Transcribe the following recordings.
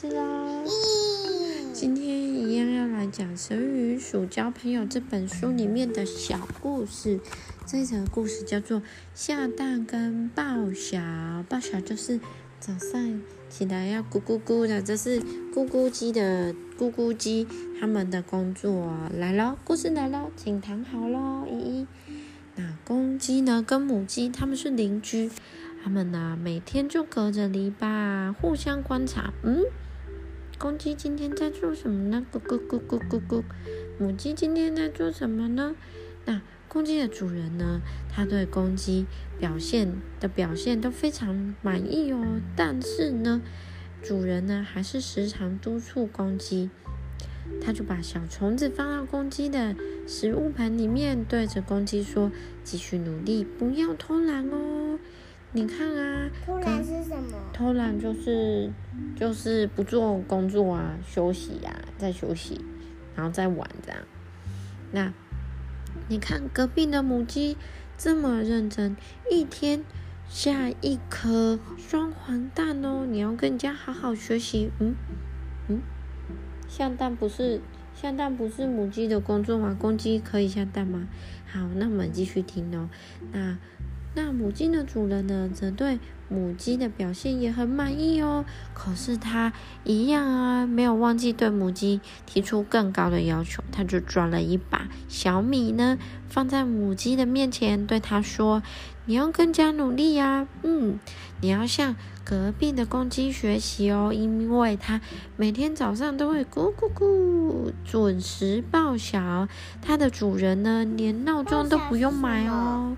事喽。今天一样要来讲《成语鼠交朋友》这本书里面的小故事。这一则故事叫做“下蛋跟报晓”。报晓就是早上起来要咕咕咕的，这是咕咕鸡的咕咕鸡他们的工作来喽。故事来喽，请躺好喽，依依。那公鸡呢，跟母鸡他们是邻居。他们呢，每天就隔着篱笆互相观察。嗯，公鸡今天在做什么呢？咕咕咕咕咕咕。母鸡今天在做什么呢？那公鸡的主人呢？他对公鸡表现的表现都非常满意哦。但是呢，主人呢还是时常督促公鸡。他就把小虫子放到公鸡的食物盆里面，对着公鸡说：“继续努力，不要偷懒哦。”你看啊，偷懒是什么？偷懒就是就是不做工作啊，休息呀，在休息，然后再玩这样。那你看隔壁的母鸡这么认真，一天下一颗双黄蛋哦，你要更加好好学习。嗯嗯，下蛋不是下蛋不是母鸡的工作吗？公鸡可以下蛋吗？好，那我们继续听哦。那。那母鸡的主人呢，则对母鸡的表现也很满意哦。可是他一样啊，没有忘记对母鸡提出更高的要求。他就抓了一把小米呢，放在母鸡的面前，对他说：“你要更加努力呀，嗯，你要向隔壁的公鸡学习哦，因为它每天早上都会咕咕咕准时报晓。它的主人呢，连闹钟都不用买哦。”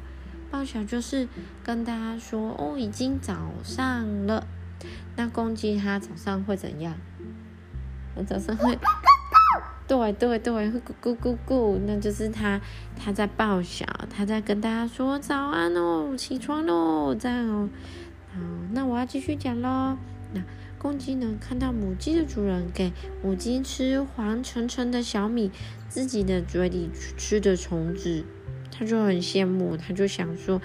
报晓就是跟大家说哦，已经早上了。那公鸡它早上会怎样？早上会，对对对，会咕咕咕咕，那就是它它在报晓，它在跟大家说早安哦，起床喽，这样哦。好，那我要继续讲喽。那公鸡呢，看到母鸡的主人给母鸡吃黄澄澄的小米，自己的嘴里吃的虫子。他就很羡慕，他就想说，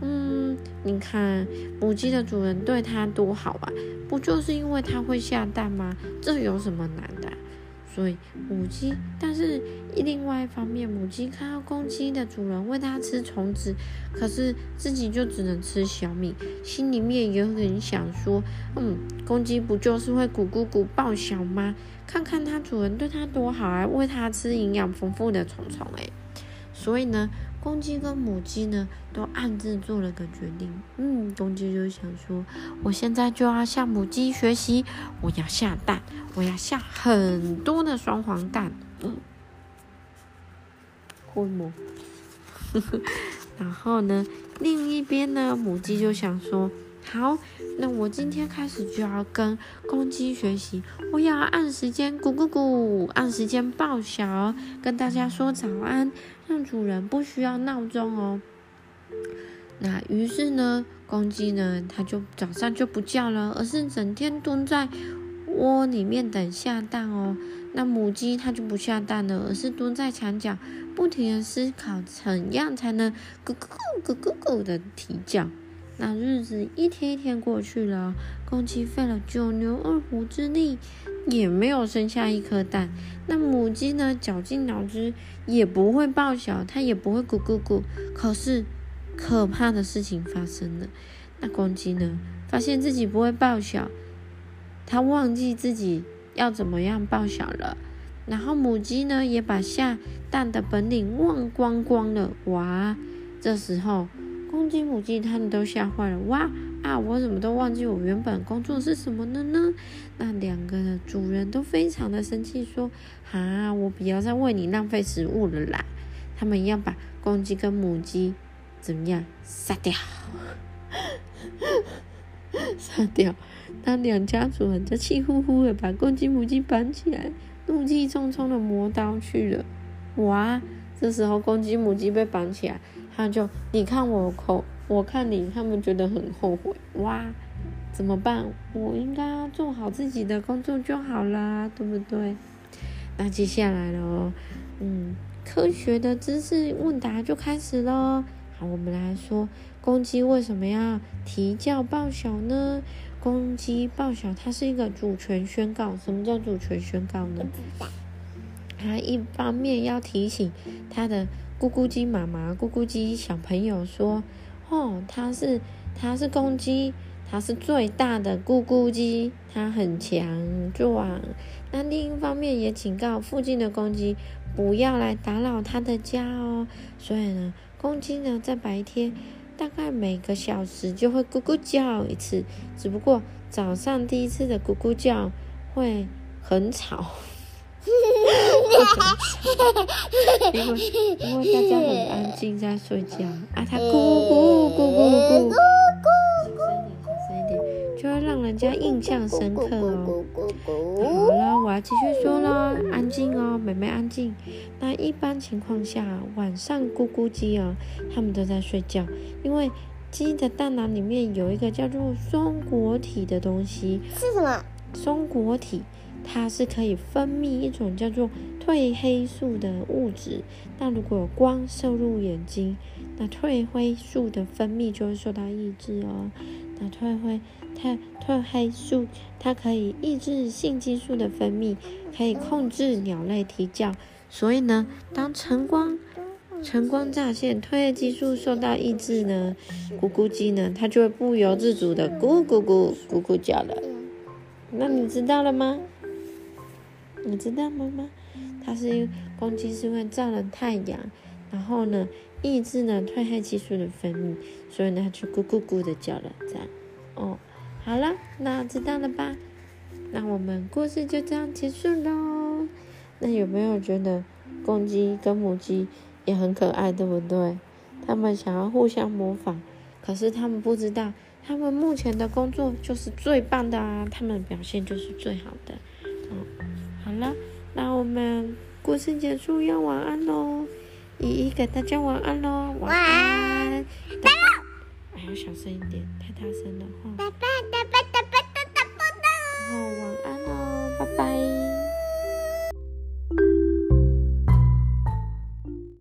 嗯，你看母鸡的主人对它多好啊，不就是因为它会下蛋吗？这有什么难的？所以母鸡，但是另外一方面，母鸡看到公鸡的主人喂它吃虫子，可是自己就只能吃小米，心里面也很想说，嗯，公鸡不就是会咕咕咕报晓吗？看看它主人对它多好啊，喂它吃营养丰富的虫虫，诶。所以呢。公鸡跟母鸡呢，都暗自做了个决定。嗯，公鸡就想说，我现在就要向母鸡学习，我要下蛋，我要下很多的双黄蛋。嗯，会吗？然后呢，另一边呢，母鸡就想说。好，那我今天开始就要跟公鸡学习，我要按时间咕咕咕，按时间报晓，跟大家说早安，让主人不需要闹钟哦。那于是呢，公鸡呢，它就早上就不叫了，而是整天蹲在窝里面等下蛋哦。那母鸡它就不下蛋了，而是蹲在墙角，不停的思考怎样才能咕咕咕咕咕咕的啼叫。那日子一天一天过去了，公鸡费了九牛二虎之力，也没有生下一颗蛋。那母鸡呢，绞尽脑汁也不会报晓，它也不会咕咕咕。可是，可怕的事情发生了。那公鸡呢，发现自己不会报晓，它忘记自己要怎么样报晓了。然后母鸡呢，也把下蛋的本领忘光光了。哇，这时候。公鸡、母鸡，他们都吓坏了。哇啊！我怎么都忘记我原本工作是什么了呢？那两个主人都非常的生气，说：“啊，我不要再为你浪费食物了啦！”他们要把公鸡跟母鸡怎么样杀掉？杀掉！那两家主人就气呼呼的把公鸡、母鸡绑起来，怒气冲冲的磨刀去了。哇！这时候公鸡、母鸡被绑起来。他就你看我口，我看你，他们觉得很后悔哇，怎么办？我应该要做好自己的工作就好啦，对不对？那接下来喽，嗯，科学的知识问答就开始喽。好，我们来说，公鸡为什么要啼叫报晓呢？公鸡报晓，它是一个主权宣告。什么叫主权宣告呢？它一方面要提醒它的咕咕鸡妈妈、咕咕鸡小朋友说：“哦，它是它是公鸡，它是最大的咕咕鸡，它很强壮。”那另一方面也警告附近的公鸡不要来打扰它的家哦。所以呢，公鸡呢在白天。大概每个小时就会咕咕叫一次，只不过早上第一次的咕咕叫会很吵，因为因为大家很安静在睡觉啊，它咕咕咕咕咕咕咕小声一点小声一点。就要让人家印象深刻哦。好了，我要继续说了，安静哦，妹妹安静。那一般情况下，晚上咕咕鸡哦，它们都在睡觉，因为鸡的大脑里面有一个叫做松果体的东西。是什么？松果体，它是可以分泌一种叫做褪黑素的物质。那如果光射入眼睛，那褪黑素的分泌就会受到抑制哦。那褪黑褪褪黑素，它可以抑制性激素的分泌，可以控制鸟类啼叫。所以呢，当晨光晨光乍现，褪黑激素受到抑制呢，咕咕鸡呢，它就会不由自主的咕咕咕咕咕叫了。那你知道了吗？你知道吗？吗？它是公鸡是会照了太阳，然后呢？抑制呢褪黑激素的分泌，所以呢它就咕咕咕的叫了，这样哦。好了，那知道了吧？那我们故事就这样结束喽。那有没有觉得公鸡跟母鸡也很可爱，对不对？他们想要互相模仿，可是他们不知道，他们目前的工作就是最棒的啊，他们表现就是最好的。好了，那我们故事结束要晚安喽，依依给大家晚安喽，晚安。爸爸，还要小声一点，太大声了哈。爸爸，爸爸，爸爸，爸爸，爸爸。好玩。